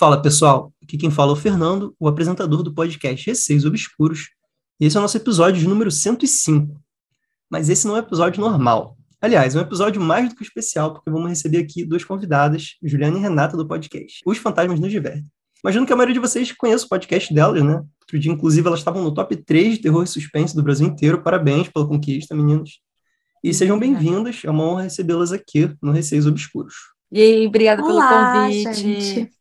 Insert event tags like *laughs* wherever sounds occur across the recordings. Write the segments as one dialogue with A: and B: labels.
A: Fala pessoal, aqui quem fala é o Fernando, o apresentador do podcast Receios Obscuros, e esse é o nosso episódio de número 105. Mas esse não é um episódio normal. Aliás, é um episódio mais do que especial, porque vamos receber aqui duas convidadas, Juliana e Renata, do podcast Os Fantasmas nos Divertem. Imagino que a maioria de vocês conheça o podcast delas, né? Outro dia, inclusive, elas estavam no top 3 de terror e suspense do Brasil inteiro. Parabéns pela conquista, meninas. E sejam bem-vindas, é uma honra recebê-las aqui no Receios Obscuros.
B: E aí, obrigada
C: Olá,
B: pelo convite.
C: gente.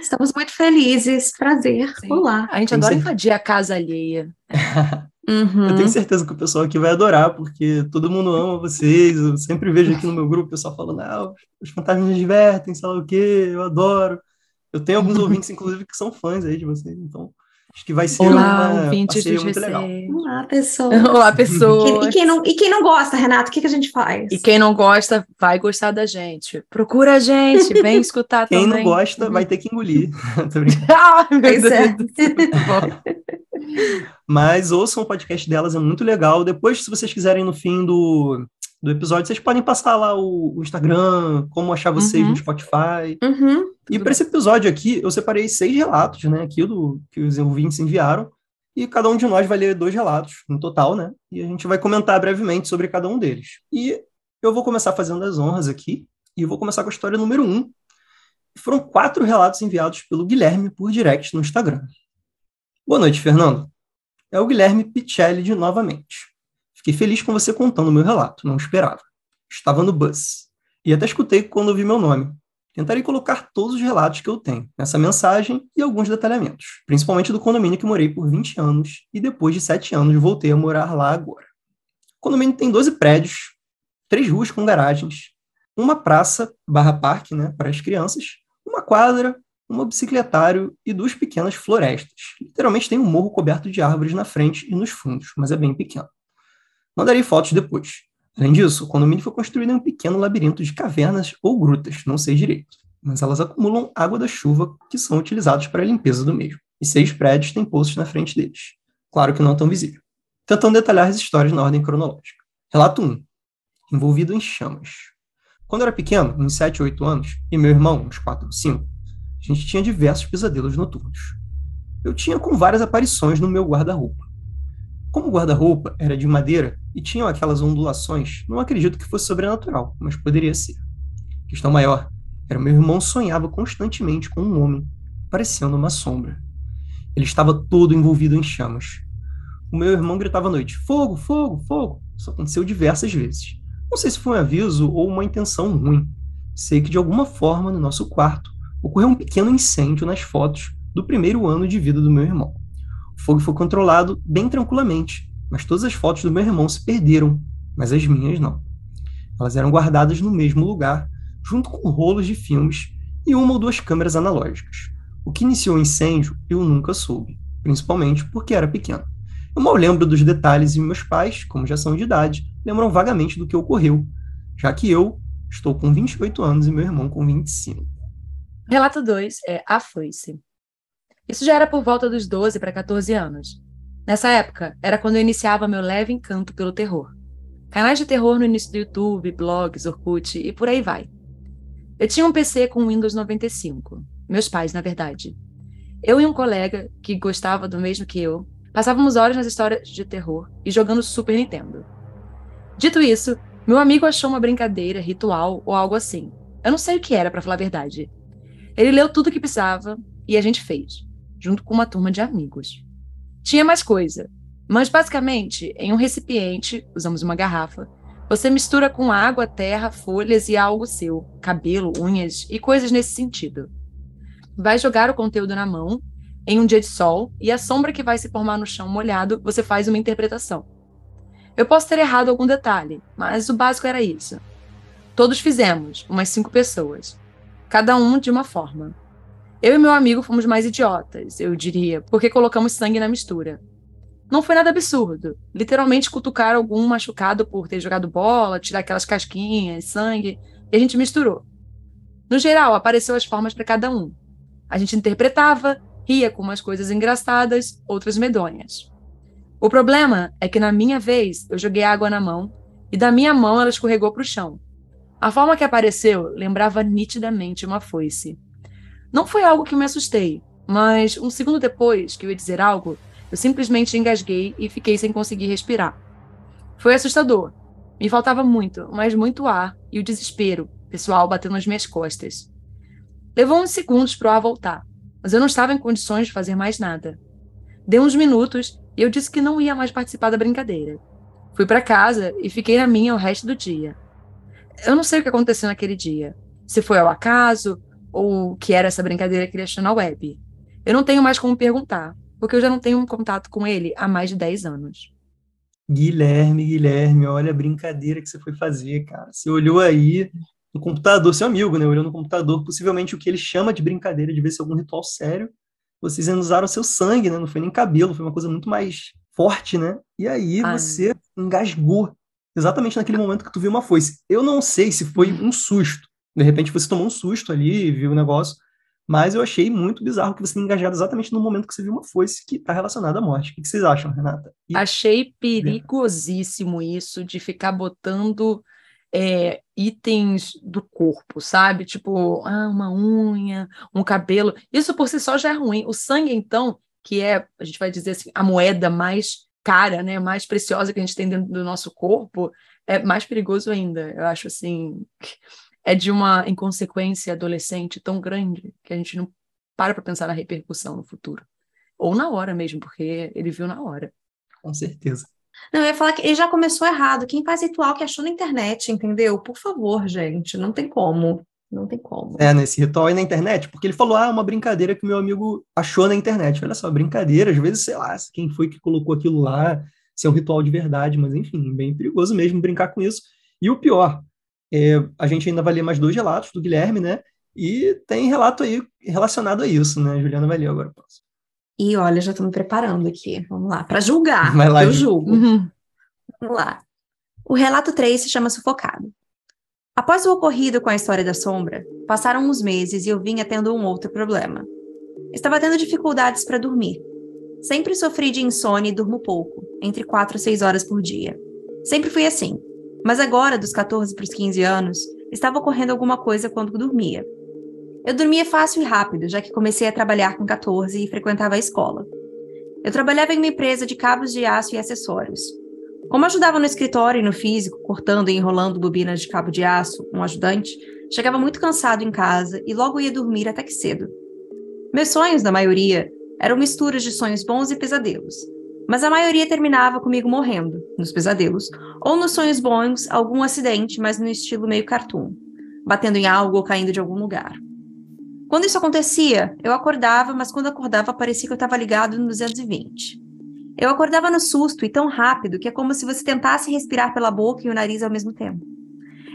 C: Estamos muito felizes, prazer.
B: Sim.
C: Olá.
B: A gente
A: Tem
B: adora
A: certeza.
B: invadir a casa alheia. *laughs*
C: Uhum.
A: Eu tenho certeza que o pessoal aqui vai adorar, porque todo mundo ama vocês. Eu sempre vejo aqui no meu grupo o pessoal falando, ah, os fantasmas me divertem, sei lá o quê, eu adoro. Eu tenho alguns *laughs* ouvintes, inclusive, que são fãs aí de vocês, então acho que vai ser
B: Olá,
A: uma parceria
B: dos
A: muito legal.
C: Olá, pessoal. *laughs*
B: Olá,
C: E,
B: pessoas.
C: e quem não, e quem não gosta, Renato, o que, que a gente faz?
B: E quem não gosta, vai gostar da gente. Procura a gente, vem *laughs* escutar
A: Quem não
B: também.
A: gosta vai ter que engolir. *laughs* Tô brincando.
B: Ah, meu
C: Pois
B: Deus
C: é.
A: Mas ouçam o podcast delas, é muito legal. Depois, se vocês quiserem, no fim do, do episódio, vocês podem passar lá o, o Instagram, como achar vocês
B: Uhum.
A: no Spotify.
C: Uhum.
A: E para esse episódio aqui, eu separei seis relatos, né, aqui do que os ouvintes enviaram, e cada um de nós vai ler dois relatos no total, né? E a gente vai comentar brevemente sobre cada um deles. E eu vou começar fazendo as honras aqui, e vou começar com a história número um. Foram quatro relatos enviados pelo Guilherme por direct no Instagram. Boa noite, Fernando. É o Guilherme Picelli de novamente. Fiquei feliz com você contando o meu relato, não esperava. Estava no bus. E até escutei quando ouvi meu nome. Tentarei colocar todos os relatos que eu tenho nessa mensagem e alguns detalhamentos, principalmente do condomínio que morei por 20 anos e depois de 7 anos voltei a morar lá agora. O condomínio tem 12 prédios, três ruas com garagens, uma praça barra parque né, para as crianças, uma quadra, um bicicletário e duas pequenas florestas. Literalmente tem um morro coberto de árvores na frente e nos fundos, mas é bem pequeno. Mandarei fotos depois. Além disso, o condomínio foi construído em um pequeno labirinto de cavernas ou grutas, não sei direito, mas elas acumulam água da chuva que são utilizados para a limpeza do mesmo. E seis prédios têm poços na frente deles. Claro que não tão visível. Tentando detalhar as histórias na ordem cronológica. Relato 1. Envolvido em chamas. Quando eu era pequeno, uns 7 ou 8 anos, e meu irmão, uns 4 ou 5, a gente tinha diversos pesadelos noturnos. Eu tinha com várias aparições no meu guarda-roupa. Como o guarda-roupa era de madeira e tinham aquelas ondulações, não acredito que fosse sobrenatural, mas poderia ser. Questão maior era meu irmão sonhava constantemente com um homem, parecendo uma sombra. Ele estava todo envolvido em chamas. O meu irmão gritava à noite: Fogo, fogo, fogo! Isso aconteceu diversas vezes. Não sei se foi um aviso ou uma intenção ruim. Sei que de alguma forma no nosso quarto ocorreu um pequeno incêndio nas fotos do primeiro ano de vida do meu irmão. O fogo foi controlado bem tranquilamente, mas todas as fotos do meu irmão se perderam, mas as minhas não. Elas eram guardadas no mesmo lugar, junto com rolos de filmes e uma ou duas câmeras analógicas. O que iniciou o incêndio eu nunca soube, principalmente porque era pequeno. Eu mal lembro dos detalhes e meus pais, como já são de idade, lembram vagamente do que ocorreu, já que eu estou com 28 anos e meu irmão com 25.
B: Relato 2 é A Foice. Isso já era por volta dos 12 para 14 anos. Nessa época, era quando eu iniciava meu leve encanto pelo terror. Canais de terror no início do YouTube, blogs, Orkut e por aí vai. Eu tinha um PC com Windows 95. Meus pais, na verdade. Eu e um colega, que gostava do mesmo que eu, passávamos horas nas histórias de terror e jogando Super Nintendo. Dito isso, meu amigo achou uma brincadeira, ritual ou algo assim. Eu não sei o que era, para falar a verdade. Ele leu tudo o que precisava e a gente fez, junto com uma turma de amigos. Tinha mais coisa, mas basicamente, em um recipiente, usamos uma garrafa, você mistura com água, terra, folhas e algo seu, cabelo, unhas e coisas nesse sentido. Vai jogar o conteúdo na mão, em um dia de sol, e a sombra que vai se formar no chão molhado, você faz uma interpretação. Eu posso ter errado algum detalhe, mas o básico era isso. Todos fizemos, umas cinco pessoas. Cada um de uma forma. Eu e meu amigo fomos mais idiotas, eu diria, porque colocamos sangue na mistura. Não foi nada absurdo. Literalmente cutucar algum machucado por ter jogado bola, tirar aquelas casquinhas, sangue, e a gente misturou. No geral, apareceu as formas para cada um. A gente interpretava, ria com umas coisas engraçadas, outras medonhas. O problema é que na minha vez eu joguei água na mão e da minha mão ela escorregou para o chão. A forma que apareceu lembrava nitidamente uma foice. Não foi algo que me assustei, mas um segundo depois que eu ia dizer algo, eu simplesmente engasguei e fiquei sem conseguir respirar. Foi assustador. Me faltava muito, mas muito ar e o desespero, pessoal batendo nas minhas costas. Levou uns segundos para o ar voltar, mas eu não estava em condições de fazer mais nada. Deu uns minutos e eu disse que não ia mais participar da brincadeira. Fui para casa e fiquei na minha o resto do dia. Eu não sei o que aconteceu naquele dia. Se foi ao acaso ou o que era essa brincadeira que ele achou na web. Eu não tenho mais como perguntar, porque eu já não tenho um contato com ele há mais de 10 anos.
A: Guilherme, Guilherme, olha a brincadeira que você foi fazer, cara. Você olhou aí no computador, seu amigo, né? Olhou no computador, possivelmente o que ele chama de brincadeira, de ver se é algum ritual sério. Vocês usaram seu sangue, né? Não foi nem cabelo, foi uma coisa muito mais forte, né? E aí Ai. você engasgou exatamente naquele momento que tu viu uma foice. Eu não sei se foi um susto. De repente você tomou um susto ali, viu o negócio, mas eu achei muito bizarro que você tenha engajado exatamente no momento que você viu uma foice que está relacionada à morte. O que vocês acham, Renata?
B: E... Achei perigosíssimo isso de ficar botando é, itens do corpo, sabe? Tipo, ah, uma unha, um cabelo. Isso por si só já é ruim. O sangue, então, que é, a gente vai dizer assim, a moeda mais cara, né, mais preciosa que a gente tem dentro do nosso corpo, é mais perigoso ainda. Eu acho assim, é de uma inconsequência adolescente tão grande que a gente não para para pensar na repercussão no futuro. Ou na hora mesmo, porque ele viu na hora.
A: Com certeza.
C: Não, eu ia falar que ele já começou errado. Quem faz ritual que achou na internet, entendeu? Por favor, gente, não tem como. Não tem como.
A: É, nesse ritual aí na internet, porque ele falou, ah, uma brincadeira que meu amigo achou na internet. Olha só, brincadeira, às vezes, sei lá, quem foi que colocou aquilo lá, se é um ritual de verdade, mas enfim, bem perigoso mesmo brincar com isso. E o pior, é, a gente ainda vai ler mais dois relatos do Guilherme, né? E tem relato aí relacionado a isso, né? Juliana vai ler agora.
C: E olha, já estou me preparando aqui. Vamos lá, para julgar. Vai lá, eu julgo. Uhum. Vamos lá. O relato 3 se chama Sufocado. Após o ocorrido com a história da sombra, passaram uns meses e eu vinha tendo um outro problema. Estava tendo dificuldades para dormir. Sempre sofri de insônia e durmo pouco, entre 4 a 6 horas por dia. Sempre fui assim. Mas agora, dos 14 para os 15 anos, estava ocorrendo alguma coisa quando dormia. Eu dormia fácil e rápido, já que comecei a trabalhar com 14 e frequentava a escola. Eu trabalhava em uma empresa de cabos de aço e acessórios, como ajudava no escritório e no físico, cortando e enrolando bobinas de cabo de aço, um ajudante, chegava muito cansado em casa e logo ia dormir até que cedo. Meus sonhos, na maioria, eram misturas de sonhos bons e pesadelos, mas a maioria terminava comigo morrendo, nos pesadelos, ou nos sonhos bons, algum acidente, mas no estilo meio cartoon, batendo em algo ou caindo de algum lugar. Quando isso acontecia, eu acordava, mas quando acordava parecia que eu estava ligado no 220. Eu acordava no susto e tão rápido que é como se você tentasse respirar pela boca e o nariz ao mesmo tempo.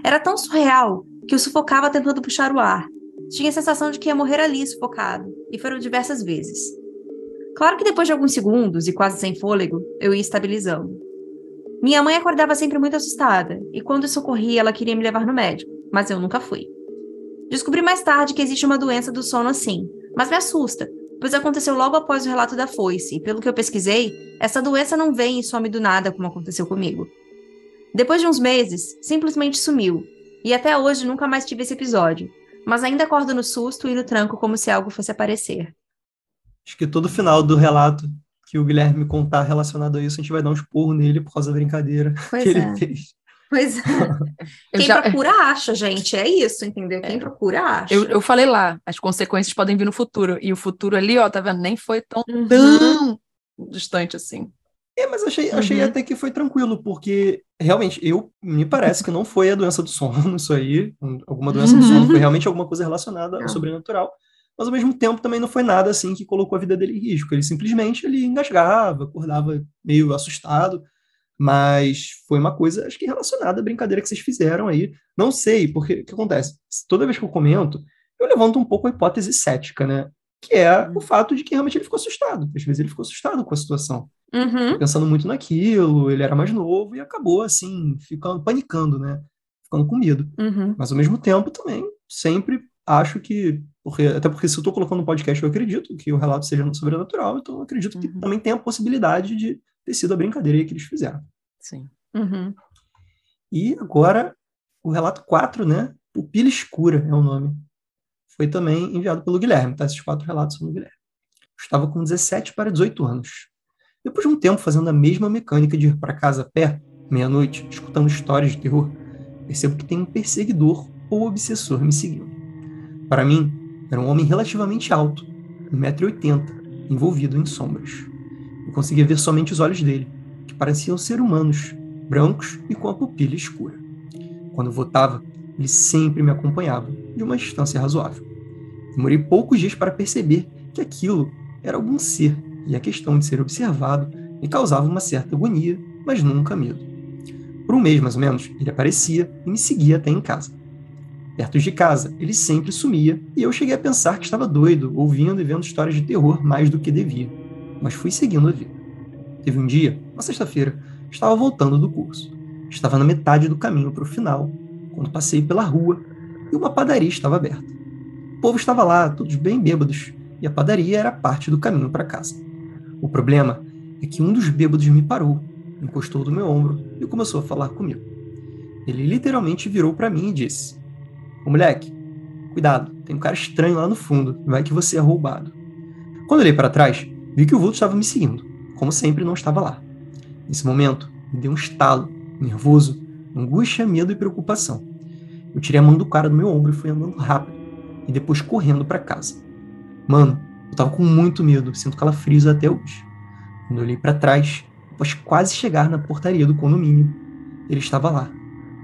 C: Era tão surreal que eu sufocava tentando puxar o ar. Tinha a sensação de que ia morrer ali sufocado, e foram diversas vezes. Claro que depois de alguns segundos e quase sem fôlego, eu ia estabilizando. Minha mãe acordava sempre muito assustada, e quando isso ocorria, ela queria me levar no médico, mas eu nunca fui. Descobri mais tarde que existe uma doença do sono assim, mas me assusta, pois aconteceu logo após o relato da foice, e pelo que eu pesquisei, essa doença não vem e some do nada como aconteceu comigo. Depois de uns meses, simplesmente sumiu, e até hoje nunca mais tive esse episódio, mas ainda acordo no susto e no tranco como se algo fosse aparecer.
A: Acho que todo final do relato que o Guilherme contar relacionado a isso, a gente vai dar um esporro nele por causa da brincadeira *laughs* pois que é. ele fez.
C: Pois é. *laughs* Quem já... procura acha, gente. É isso, entendeu? Quem é. procura acha.
B: Eu, eu falei lá, as consequências podem vir no futuro. E o futuro ali, ó, tá vendo? Nem foi tão, uhum. tão distante assim.
A: É, mas achei, achei uhum. até que foi tranquilo, porque realmente, eu me parece que não foi a doença do sono, isso aí, alguma doença do sono, foi realmente alguma coisa relacionada ao sobrenatural. Mas ao mesmo tempo também não foi nada assim que colocou a vida dele em risco. Ele simplesmente ele engasgava, acordava meio assustado. Mas foi uma coisa, acho que relacionada à brincadeira que vocês fizeram aí. Não sei, porque o que acontece? Toda vez que eu comento, eu levanto um pouco a hipótese cética, né? Que é o fato de que realmente ele ficou assustado. Às vezes ele ficou assustado com a situação.
C: Uhum.
A: Pensando muito naquilo, ele era mais novo e acabou, assim, ficando, panicando, né? Ficando com medo.
C: Uhum.
A: Mas ao mesmo tempo também, sempre acho que. Porque, até porque se eu estou colocando no podcast, eu acredito que o relato seja sobrenatural, então eu acredito que uhum. também tem a possibilidade de ter sido a brincadeira que eles fizeram.
B: Sim.
C: Uhum.
A: E agora, o relato 4, né? Pupila Escura é o nome. foi também enviado pelo Guilherme, tá? Esses quatro relatos são do Guilherme. Eu estava com 17 para 18 anos. Depois de um tempo fazendo a mesma mecânica de ir para casa a pé, meia-noite, escutando histórias de terror, percebo que tem um perseguidor ou obsessor me seguindo. Para mim, era um homem relativamente alto, 1,80m, envolvido em sombras. Eu conseguia ver somente os olhos dele, que pareciam ser humanos, brancos e com a pupila escura. Quando votava, ele sempre me acompanhava, de uma distância razoável. Demorei poucos dias para perceber que aquilo era algum ser, e a questão de ser observado me causava uma certa agonia, mas nunca medo. Por um mês, mais ou menos, ele aparecia e me seguia até em casa. Perto de casa, ele sempre sumia, e eu cheguei a pensar que estava doido, ouvindo e vendo histórias de terror mais do que devia. Mas fui seguindo a vida. Teve um dia, uma sexta-feira, estava voltando do curso. Estava na metade do caminho para o final, quando passei pela rua e uma padaria estava aberta. O povo estava lá, todos bem bêbados, e a padaria era parte do caminho para casa. O problema é que um dos bêbados me parou, encostou do meu ombro e começou a falar comigo. Ele literalmente virou para mim e disse: Ô moleque, cuidado, tem um cara estranho lá no fundo, vai que você é roubado. Quando olhei para trás, vi que o vulto estava me seguindo, como sempre não estava lá. Nesse momento, me deu um estalo, nervoso, angústia, medo e preocupação. Eu tirei a mão do cara do meu ombro e fui andando rápido, e depois correndo para casa. Mano, eu tava com muito medo, sinto calafrios até hoje. Quando eu olhei para trás, após quase chegar na portaria do condomínio, ele estava lá,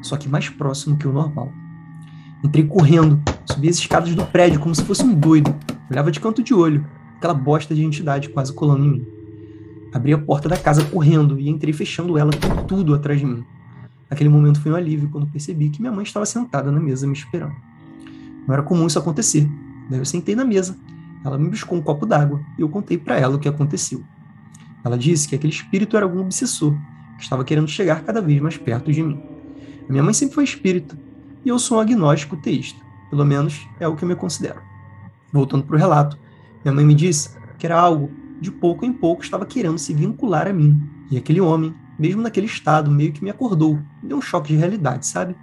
A: só que mais próximo que o normal. Entrei correndo, subi as escadas do prédio como se fosse um doido, olhava de canto de olho, aquela bosta de entidade quase colando em mim. Abri a porta da casa correndo e entrei fechando ela com tudo atrás de mim. Aquele momento foi um alívio quando percebi que minha mãe estava sentada na mesa me esperando. Não era comum isso acontecer. Daí eu sentei na mesa. Ela me buscou um copo d'água e eu contei para ela o que aconteceu. Ela disse que aquele espírito era algum obsessor que estava querendo chegar cada vez mais perto de mim. A minha mãe sempre foi espírita e eu sou um agnóstico teísta. Pelo menos é o que eu me considero. Voltando para o relato, minha mãe me disse que era algo de pouco em pouco estava querendo se vincular a mim. E aquele homem mesmo naquele estado, meio que me acordou, me deu um choque de realidade, sabe?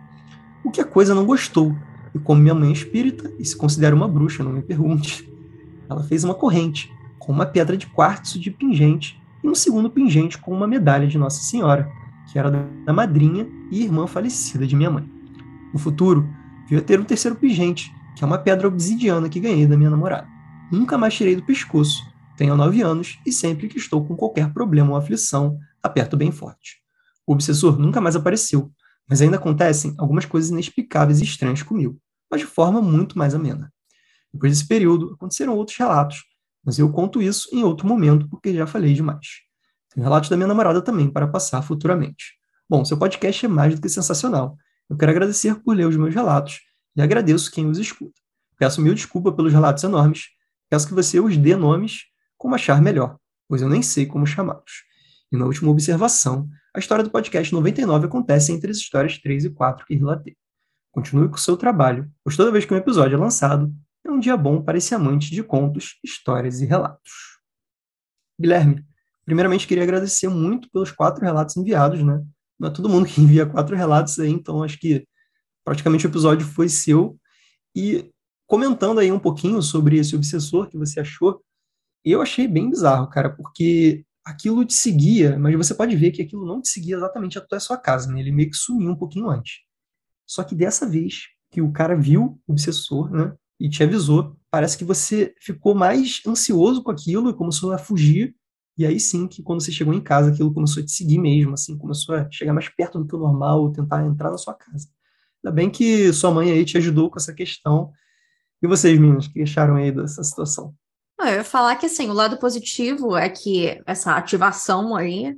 A: O que a coisa não gostou, e como minha mãe é espírita e se considera uma bruxa, não me pergunte, *laughs* ela fez uma corrente com uma pedra de quartzo de pingente e um segundo pingente com uma medalha de Nossa Senhora, que era da madrinha e irmã falecida de minha mãe. No futuro, veio a ter um terceiro pingente, que é uma pedra obsidiana que ganhei da minha namorada. Nunca mais tirei do pescoço, tenho nove anos e sempre que estou com qualquer problema ou aflição, aperto bem forte. O obsessor nunca mais apareceu, mas ainda acontecem algumas coisas inexplicáveis e estranhas comigo, mas de forma muito mais amena. Depois desse período, aconteceram outros relatos, mas eu conto isso em outro momento porque já falei demais. Tem relatos da minha namorada também para passar futuramente. Bom, seu podcast é mais do que sensacional. Eu quero agradecer por ler os meus relatos e agradeço quem os escuta. Peço mil desculpa pelos relatos enormes, peço que você os dê nomes como achar melhor, pois eu nem sei como chamá-los. E na última observação, a história do podcast 99 acontece entre as histórias 3 e 4 que relatei. Continue com o seu trabalho, pois toda vez que um episódio é lançado, é um dia bom para esse amante de contos, histórias e relatos. Guilherme, primeiramente queria agradecer muito pelos quatro relatos enviados, né? Não é todo mundo que *laughs* envia quatro relatos aí, então acho que praticamente o episódio foi seu. E comentando aí um pouquinho sobre esse obsessor que você achou, eu achei bem bizarro, cara, porque aquilo te seguia, mas você pode ver que aquilo não te seguia exatamente até a sua casa, né? Ele meio que sumiu um pouquinho antes. Só que dessa vez que o cara viu o obsessor, né? E te avisou, parece que você ficou mais ansioso com aquilo e começou a fugir. E aí sim que quando você chegou em casa, aquilo começou a te seguir mesmo, assim, começou a chegar mais perto do que o normal, tentar entrar na sua casa. Ainda bem que sua mãe aí te ajudou com essa questão. E vocês, meninas, que acharam aí dessa situação?
C: Eu ia falar que assim, o lado positivo é que essa ativação aí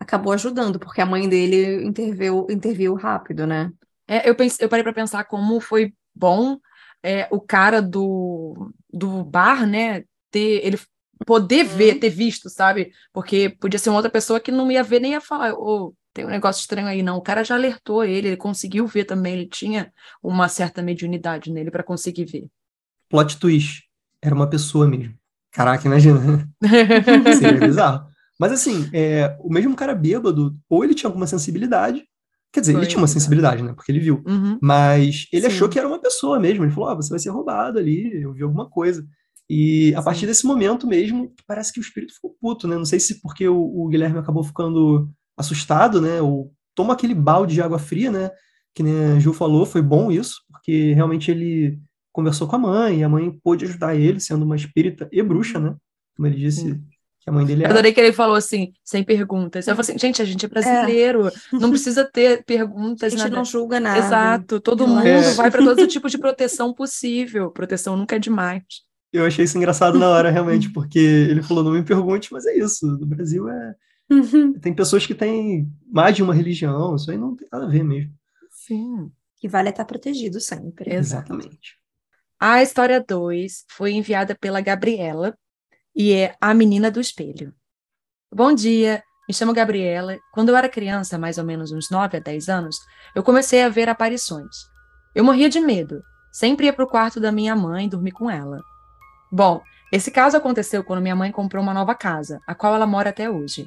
C: acabou ajudando, porque a mãe dele interviu, interviu rápido, né?
B: É, eu, pense, eu parei para pensar como foi bom é, o cara do, do bar, né, ter, ele poder ver, ter visto, sabe? Porque podia ser uma outra pessoa que não ia ver nem ia falar, oh, tem um negócio estranho aí, não. O cara já alertou ele, ele conseguiu ver também, ele tinha uma certa mediunidade nele para conseguir ver.
A: Plot twist era uma pessoa mesmo. Caraca, imagina. *laughs* Seria bizarro. Mas assim, é, o mesmo cara bêbado, ou ele tinha alguma sensibilidade, Quer dizer, Foi, ele tinha uma sensibilidade, né? Porque ele viu. Uhum. Mas ele Sim. achou que era uma pessoa mesmo. Ele falou: ah, você vai ser roubado ali, eu vi alguma coisa. E a partir desse momento mesmo, parece que o espírito ficou puto, né? Não sei se porque o, o Guilherme acabou ficando assustado, né? Ou toma aquele balde de água fria, né? Que nem a Ju falou, foi bom isso, porque realmente ele conversou com a mãe, e a mãe pôde ajudar ele, sendo uma espírita e bruxa, né? Como ele disse, Sim. que a mãe dele
B: era. Eu adorei que ele falou assim, sem perguntas. Eu falei assim, gente, a gente é brasileiro, é. não *laughs* precisa ter perguntas.
C: A gente nada. não julga nada.
B: Exato, todo mundo é. vai para todo *laughs* tipo de proteção possível. Proteção nunca é demais.
A: Eu achei isso engraçado na hora, realmente, *laughs* porque ele falou, não me pergunte, mas é isso, no Brasil é... Uhum. Tem pessoas que têm mais de uma religião, isso aí não tem nada a ver mesmo.
C: Sim. Que vale estar protegido sempre.
A: Exatamente.
B: A história 2 foi enviada pela Gabriela e é A Menina do Espelho. Bom dia, me chamo Gabriela. Quando eu era criança, mais ou menos uns 9 a 10 anos, eu comecei a ver aparições. Eu morria de medo. Sempre ia para o quarto da minha mãe dormir com ela. Bom, esse caso aconteceu quando minha mãe comprou uma nova casa, a qual ela mora até hoje.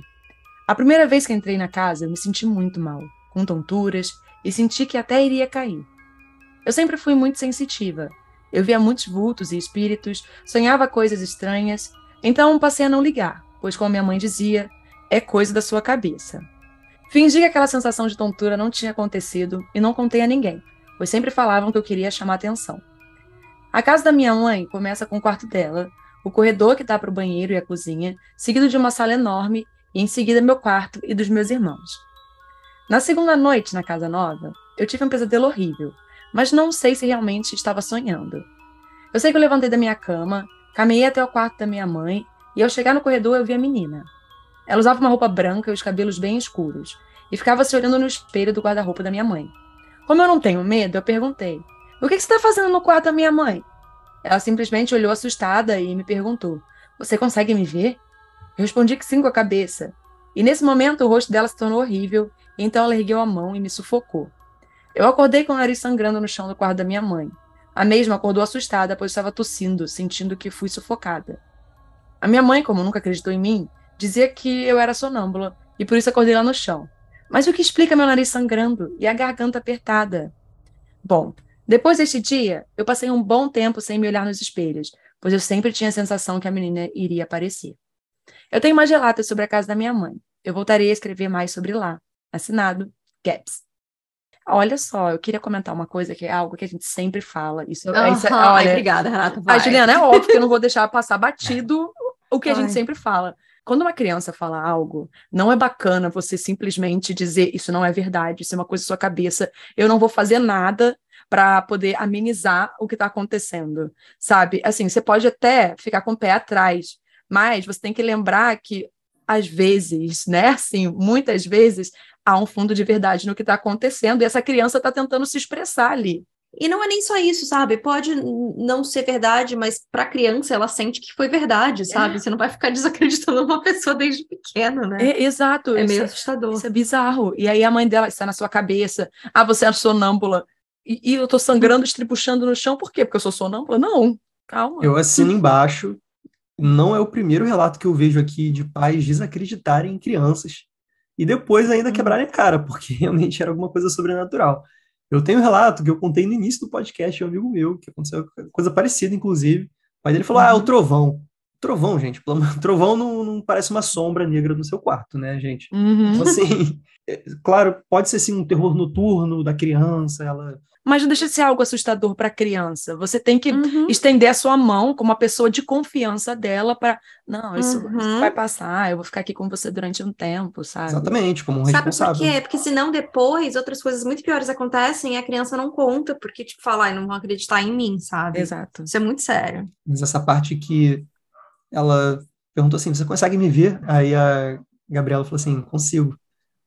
B: A primeira vez que entrei na casa, eu me senti muito mal, com tonturas, e senti que até iria cair. Eu sempre fui muito sensitiva. Eu via muitos vultos e espíritos, sonhava coisas estranhas, então passei a não ligar, pois, como minha mãe dizia, é coisa da sua cabeça. Fingi que aquela sensação de tontura não tinha acontecido e não contei a ninguém, pois sempre falavam que eu queria chamar atenção. A casa da minha mãe começa com o quarto dela, o corredor que dá para o banheiro e a cozinha, seguido de uma sala enorme e em seguida meu quarto e dos meus irmãos. Na segunda noite na casa nova, eu tive um pesadelo horrível, mas não sei se realmente estava sonhando. Eu sei que eu levantei da minha cama, caminhei até o quarto da minha mãe e ao chegar no corredor eu vi a menina. Ela usava uma roupa branca e os cabelos bem escuros e ficava se olhando no espelho do guarda-roupa da minha mãe. Como eu não tenho medo, eu perguntei: O que, você está fazendo no quarto da minha mãe? Ela simplesmente olhou assustada e me perguntou: Você consegue me ver? Eu respondi que sim com a cabeça. E nesse momento o rosto dela se tornou horrível, então ela ergueu a mão e me sufocou. Eu acordei com o nariz sangrando no chão do quarto da minha mãe. A mesma acordou assustada, pois estava tossindo, sentindo que fui sufocada. A minha mãe, como nunca acreditou em mim, dizia que eu era sonâmbula, e por isso acordei lá no chão. Mas o que explica meu nariz sangrando e a garganta apertada? Bom, depois deste dia, eu passei um bom tempo sem me olhar nos espelhos, pois eu sempre tinha a sensação que a menina iria aparecer. Eu tenho uma gelata sobre a casa da minha mãe. Eu voltarei a escrever mais sobre lá. Assinado, Gaps. Olha só, eu queria comentar uma coisa que é algo que a gente sempre fala. Isso,
C: uhum. isso olha, Ai, obrigada, Renata. Vai.
B: A Juliana, é óbvio que eu não vou deixar passar batido o que a Ai. gente sempre fala. Quando uma criança fala algo, não é bacana você simplesmente dizer isso não é verdade, isso é uma coisa da sua cabeça, eu não vou fazer nada para poder amenizar o que está acontecendo, sabe? Assim, você pode até ficar com o pé atrás, mas você tem que lembrar que, às vezes, né, assim, muitas vezes, há um fundo de verdade no que está acontecendo e essa criança está tentando se expressar ali.
C: E não é nem só isso, sabe? Pode não ser verdade, mas para a criança ela sente que foi verdade, sabe? É. Você não vai ficar *laughs* desacreditando uma pessoa desde pequeno, né?
B: É, exato.
C: É meio isso, assustador.
B: Isso é bizarro. E aí a mãe dela está na sua cabeça. Ah, você é sonâmbula. E, e eu tô sangrando, estripuchando no chão. Por quê? Porque eu sou sonâmbula? Não. Calma.
A: Eu assino embaixo não é o primeiro relato que eu vejo aqui de pais desacreditarem em crianças e depois ainda hum. quebrarem a cara, porque *laughs* realmente era alguma coisa sobrenatural. Eu tenho um relato que eu contei no início do podcast de um amigo meu, que aconteceu coisa parecida, inclusive. O pai dele falou: Ah, é o uhum. trovão. Trovão, gente. *laughs* Trovão não, não, parece uma sombra negra no seu quarto, né, gente? Uhum. Então, assim, *laughs* é, claro, pode ser sim um terror noturno da criança, ela
B: mas não deixa de ser algo assustador para a criança. Você tem que uhum. estender a sua mão como uma pessoa de confiança dela para. Não, isso, uhum. isso, vai passar, eu vou ficar aqui com você durante um tempo, sabe?
A: Exatamente, como um responsável.
C: Sabe por quê? Porque senão depois outras coisas muito piores acontecem e a criança não conta, porque, tipo, fala, não vão acreditar em mim, sabe?
B: Exato.
C: Isso é muito sério.
A: Mas essa parte que ela perguntou assim: você consegue me ver? Aí a Gabriela falou assim: consigo.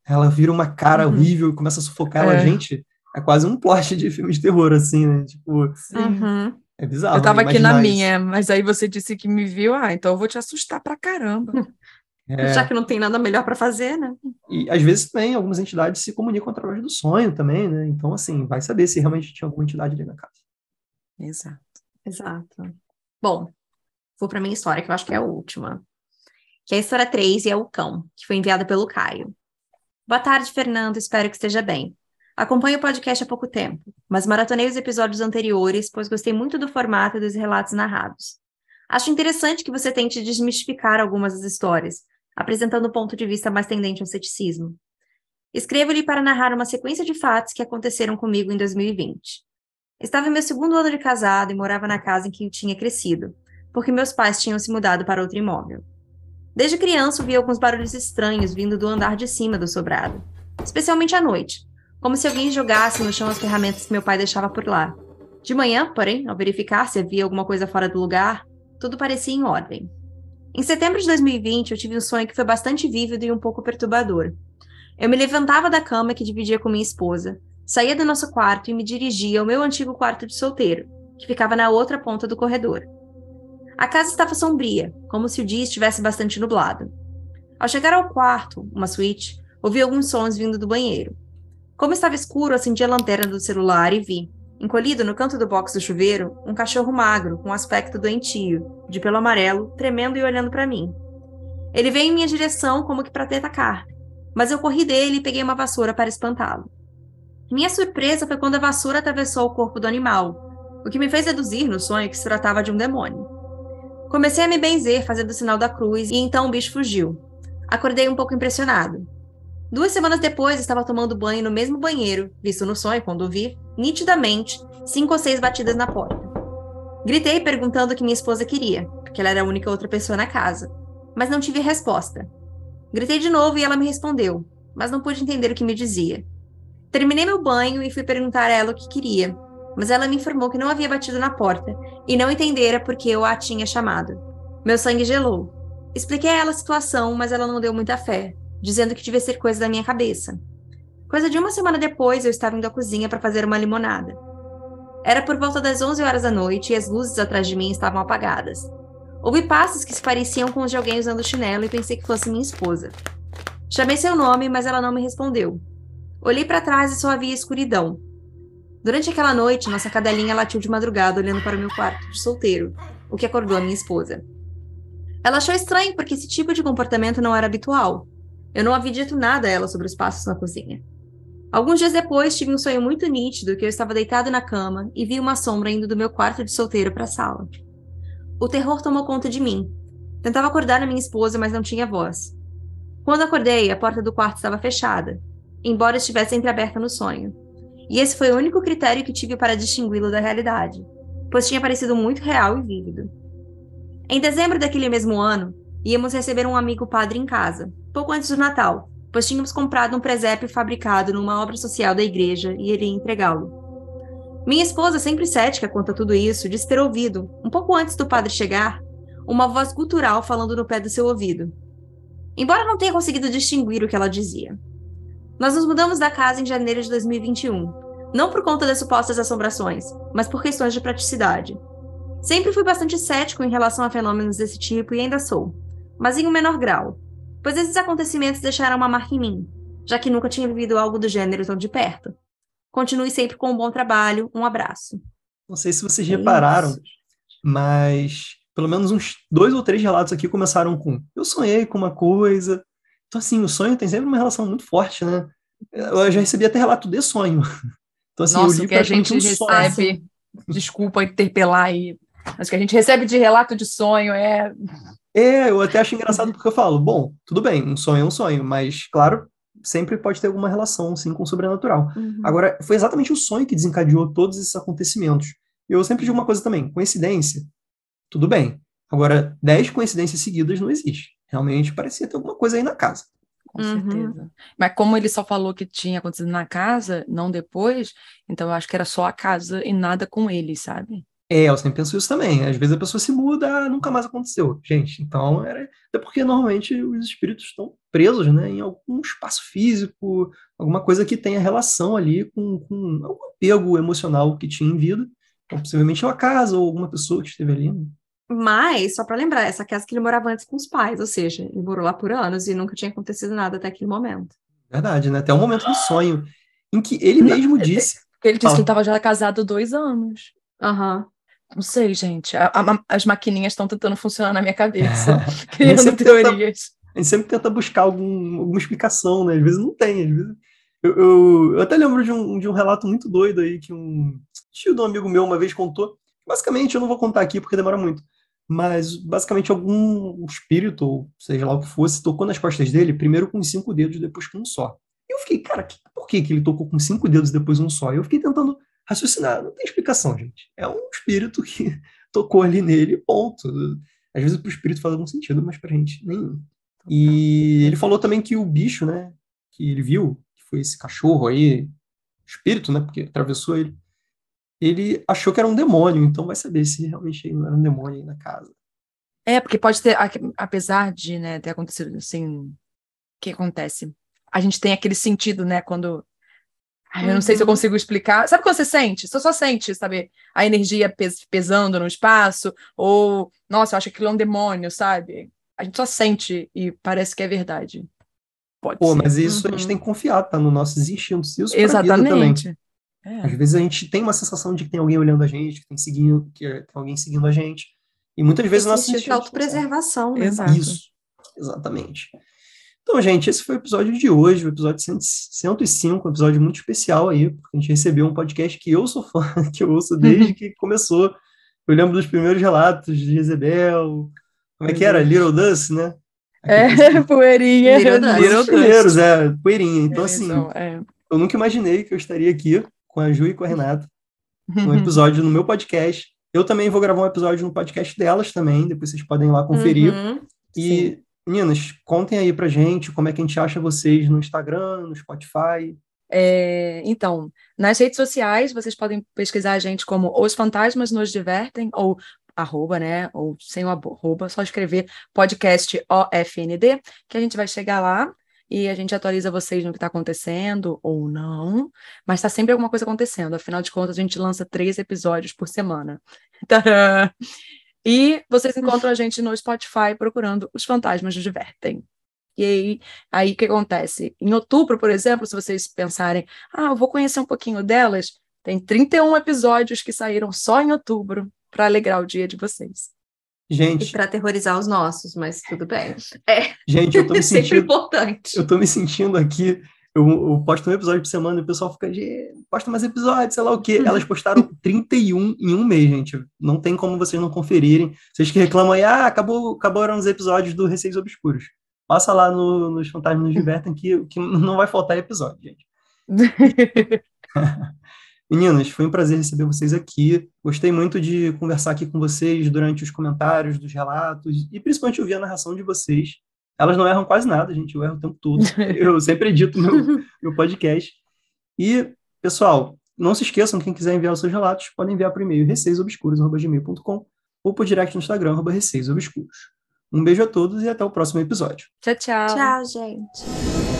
A: Ela vira uma cara uhum. horrível e começa a sufocar é. a gente é quase um plot de filme de terror, assim, né? Tipo,
C: uhum.
A: é bizarro.
B: Eu tava aqui na minha, mas aí você disse que me viu, ah, então eu vou te assustar pra caramba. *laughs*
C: É... Já que não tem nada melhor para fazer, né?
A: E às vezes também algumas entidades se comunicam através do sonho também, né? Então, assim, vai saber se realmente tinha alguma entidade ali na casa.
B: Exato.
C: Exato. Bom, vou para minha história, que eu acho que é a última. Que é a história 3 e é o cão, que foi enviada pelo Caio. Boa tarde, Fernando. Espero que esteja bem. Acompanho o podcast há pouco tempo, mas maratonei os episódios anteriores, pois gostei muito do formato dos relatos narrados. Acho interessante que você tente desmistificar algumas das histórias, apresentando um ponto de vista mais tendente ao ceticismo. Escrevo-lhe para narrar uma sequência de fatos que aconteceram comigo em 2020. Estava em meu segundo ano de casado e morava na casa em que eu tinha crescido, porque meus pais tinham se mudado para outro imóvel. Desde criança ouvi alguns barulhos estranhos vindo do andar de cima do sobrado, especialmente à noite, como se alguém jogasse no chão as ferramentas que meu pai deixava por lá. De manhã, porém, ao verificar se havia alguma coisa fora do lugar, tudo parecia em ordem. Em setembro de 2020, eu tive um sonho que foi bastante vívido e um pouco perturbador. Eu me levantava da cama que dividia com minha esposa, saía do nosso quarto e me dirigia ao meu antigo quarto de solteiro, que ficava na outra ponta do corredor. A casa estava sombria, como se o dia estivesse bastante nublado. Ao chegar ao quarto, uma suíte, ouvi alguns sons vindo do banheiro. Como estava escuro, acendi a lanterna do celular e vi, encolhido no canto do box do chuveiro, um cachorro magro, com aspecto doentio, de pelo amarelo, tremendo e olhando para mim. Ele veio em minha direção como que para te atacar, mas eu corri dele e peguei uma vassoura para espantá-lo. Minha surpresa foi quando a vassoura atravessou o corpo do animal, o que me fez deduzir no sonho que se tratava de um demônio. Comecei a me benzer fazendo o sinal da cruz e então o bicho fugiu. Acordei um pouco impressionado. Duas semanas depois, estava tomando banho no mesmo banheiro, visto no sonho quando vi, nitidamente, cinco ou seis batidas na porta. Gritei perguntando o que minha esposa queria, porque ela era a única outra pessoa na casa, mas não tive resposta. Gritei de novo e ela me respondeu, mas não pude entender o que me dizia. Terminei meu banho e fui perguntar a ela o que queria, mas ela me informou que não havia batido na porta e não entendera porque eu a tinha chamado. Meu sangue gelou. Expliquei a ela a situação, mas ela não deu muita fé, dizendo que devia ser coisa da minha cabeça. Coisa de uma semana depois, eu estava indo à cozinha para fazer uma limonada. Era por volta das 11 horas da noite e as luzes atrás de mim estavam apagadas. Ouvi passos que se pareciam com os de alguém usando chinelo e pensei que fosse minha esposa. Chamei seu nome, mas ela não me respondeu. Olhei para trás e só havia escuridão. Durante aquela noite, nossa cadelinha latiu de madrugada olhando para o meu quarto de solteiro, o que acordou a minha esposa. Ela achou estranho porque esse tipo de comportamento não era habitual. Eu não havia dito nada a ela sobre os passos na cozinha. Alguns dias depois, tive um sonho muito nítido que eu estava deitado na cama e vi uma sombra indo do meu quarto de solteiro para a sala. O terror tomou conta de mim. Tentava acordar a minha esposa, mas não tinha voz. Quando acordei, a porta do quarto estava fechada embora estivesse entreaberta no sonho. E esse foi o único critério que tive para distingui-lo da realidade, pois tinha parecido muito real e vívido. Em dezembro daquele mesmo ano, íamos receber um amigo padre em casa, pouco antes do Natal, pois tínhamos comprado um presépio fabricado numa obra social da igreja e iria entregá-lo. Minha esposa, sempre cética quanto a tudo isso, disse ter ouvido, um pouco antes do padre chegar, uma voz gutural falando no pé do seu ouvido. Embora não tenha conseguido distinguir o que ela dizia. Nós nos mudamos da casa em janeiro de 2021, não por conta das supostas assombrações, mas por questões de praticidade. Sempre fui bastante cético em relação a fenômenos desse tipo e ainda sou, mas em um menor grau, pois esses acontecimentos deixaram uma marca em mim, já que nunca tinha vivido algo do gênero tão de perto. Continue sempre com um bom trabalho, um abraço.
A: Não sei se vocês repararam, mas pelo menos uns dois ou três relatos aqui começaram com eu sonhei com uma coisa, então, assim, o sonho tem sempre uma relação muito forte, né? Eu já recebi até relato de sonho. *laughs*
B: Então, assim, Nossa, o que a gente um recebe, desculpa interpelar aí, mas o que a gente recebe de relato de sonho é.
A: É, eu até acho engraçado porque eu falo, bom, tudo bem, um sonho é um sonho, mas, claro, sempre pode ter alguma relação, sim, com o sobrenatural. Uhum. Agora, foi exatamente o sonho que desencadeou todos esses acontecimentos. Eu sempre digo uma coisa também, coincidência, tudo bem. Agora, dez coincidências seguidas não existe realmente parecia ter alguma coisa aí na casa.
B: Com uhum. certeza. Mas como ele só falou que tinha acontecido na casa, não depois, então eu acho que era só a casa e nada com ele, sabe?
A: É, eu sempre penso isso também. Às vezes a pessoa se muda, nunca mais aconteceu. Gente, então era. Até porque normalmente os espíritos estão presos, né, em algum espaço físico, alguma coisa que tenha relação ali com, com algum apego emocional que tinha em vida. Então, possivelmente uma casa ou alguma pessoa que esteve ali.
C: Mas, só para lembrar, essa casa que ele morava antes com os pais, ou seja, ele morou lá por anos e nunca tinha acontecido nada até aquele momento.
A: Verdade, né? Até o momento do sonho, em que ele mesmo é, disse.
B: Ele disse que ele estava já casado dois anos.
C: Aham. Uhum.
B: Não sei, gente. A, a, as maquininhas estão tentando funcionar na minha cabeça, *laughs* criando teorias.
A: Tenta, a gente sempre tenta buscar algum, alguma explicação, né? Às vezes não tem, às vezes Eu, eu, eu, até lembro de um, de um relato muito doido aí que um tio de um amigo meu uma vez contou. Basicamente, eu não vou contar aqui porque demora muito. Mas, basicamente, algum espírito, ou seja lá o que fosse, tocou nas costas dele, primeiro com cinco dedos, depois com um só. E eu fiquei, cara, que, por que, que ele tocou com cinco dedos depois um só? E eu fiquei tentando raciocinar. Não tem explicação, gente. É um espírito que *laughs* tocou ali nele, ponto. Às vezes para o espírito faz algum sentido, mas para a gente nenhum. E ele falou também que o bicho, né, que ele viu, que foi esse cachorro aí, espírito, né, porque atravessou ele, ele achou que era um demônio, então vai saber se realmente não era um demônio aí na casa.
B: É, porque pode ter, apesar de né, ter acontecido assim, o que acontece? A gente tem aquele sentido, né, quando eu não sei se eu uhum. consigo explicar. Sabe quando você sente? Você só sente, sabe? A energia pes pesando no espaço, ou, nossa, eu acho que aquilo é um demônio, sabe? A gente só sente e parece que é verdade.
A: Pode Pô, ser. mas isso uhum. a gente uhum. tem que confiar, tá? Nos nossos instintos. Isso
B: Exatamente.
A: É. Às vezes a gente tem uma sensação de que tem alguém olhando a gente, que tem, seguindo, que tem alguém seguindo a gente. E muitas vezes nós
C: sentimos. autopreservação, né?
A: Exato. Isso, exatamente. Então, gente, esse foi o episódio de hoje, o episódio 105, um episódio muito especial aí, porque a gente recebeu um podcast que eu sou fã, *laughs* que eu ouço desde que *laughs* começou. Eu lembro dos primeiros relatos de Jezebel. Como é que era? Little Dust, né?
B: É, *laughs* poeirinha.
A: Little Dust. Little primeiros, é, poeirinha. Então, assim, então, é. eu nunca imaginei que eu estaria aqui com a Ju e com a Renata, *laughs* um episódio no meu podcast. Eu também vou gravar um episódio no podcast delas também, depois vocês podem ir lá conferir. Uhum, e sim. Meninas, contem aí pra gente como é que a gente acha vocês no Instagram, no Spotify.
B: É, então, nas redes sociais, vocês podem pesquisar a gente como Os Fantasmas Nos Divertem, ou arroba, né? Ou sem o arroba, só escrever podcast OFND, que a gente vai chegar lá e a gente atualiza vocês no que está acontecendo ou não, mas está sempre alguma coisa acontecendo. Afinal de contas, a gente lança três episódios por semana. *laughs* Tadã! E vocês encontram a gente no Spotify procurando Os Fantasmas Nos Divertem. E aí, aí o que acontece? Em outubro, por exemplo, se vocês pensarem, ah, eu vou conhecer um pouquinho delas, tem 31 episódios que saíram só em outubro para alegrar o dia de vocês.
A: Gente.
C: E para aterrorizar os nossos, mas tudo bem.
A: É. Gente, eu tô me *laughs* sentindo.
C: Sempre importante.
A: Eu tô me sentindo aqui eu, eu, posto um episódio por semana e o pessoal fica, posta mais episódios, sei lá o quê. Elas postaram 31 em um mês, gente. Não tem como vocês não conferirem. Vocês que reclamam aí, ah, acabou, acabaram os episódios do Receios Obscuros. Passa lá no, nos Fantasmas nos Divertem que, que não vai faltar episódio, gente. *laughs* Meninas, foi um prazer receber vocês aqui. Gostei muito de conversar aqui com vocês durante os comentários dos relatos e principalmente ouvir a narração de vocês. Elas não erram quase nada, gente. Eu erro o tempo todo. *laughs* Eu sempre edito meu, meu podcast. E, pessoal, não se esqueçam, quem quiser enviar os seus relatos, podem enviar por e-mail receiosobscuros.gmail.com ou por direct no Instagram, arroba receiosobscuros. Um beijo a todos e até o próximo episódio.
B: Tchau, tchau.
C: Tchau, gente.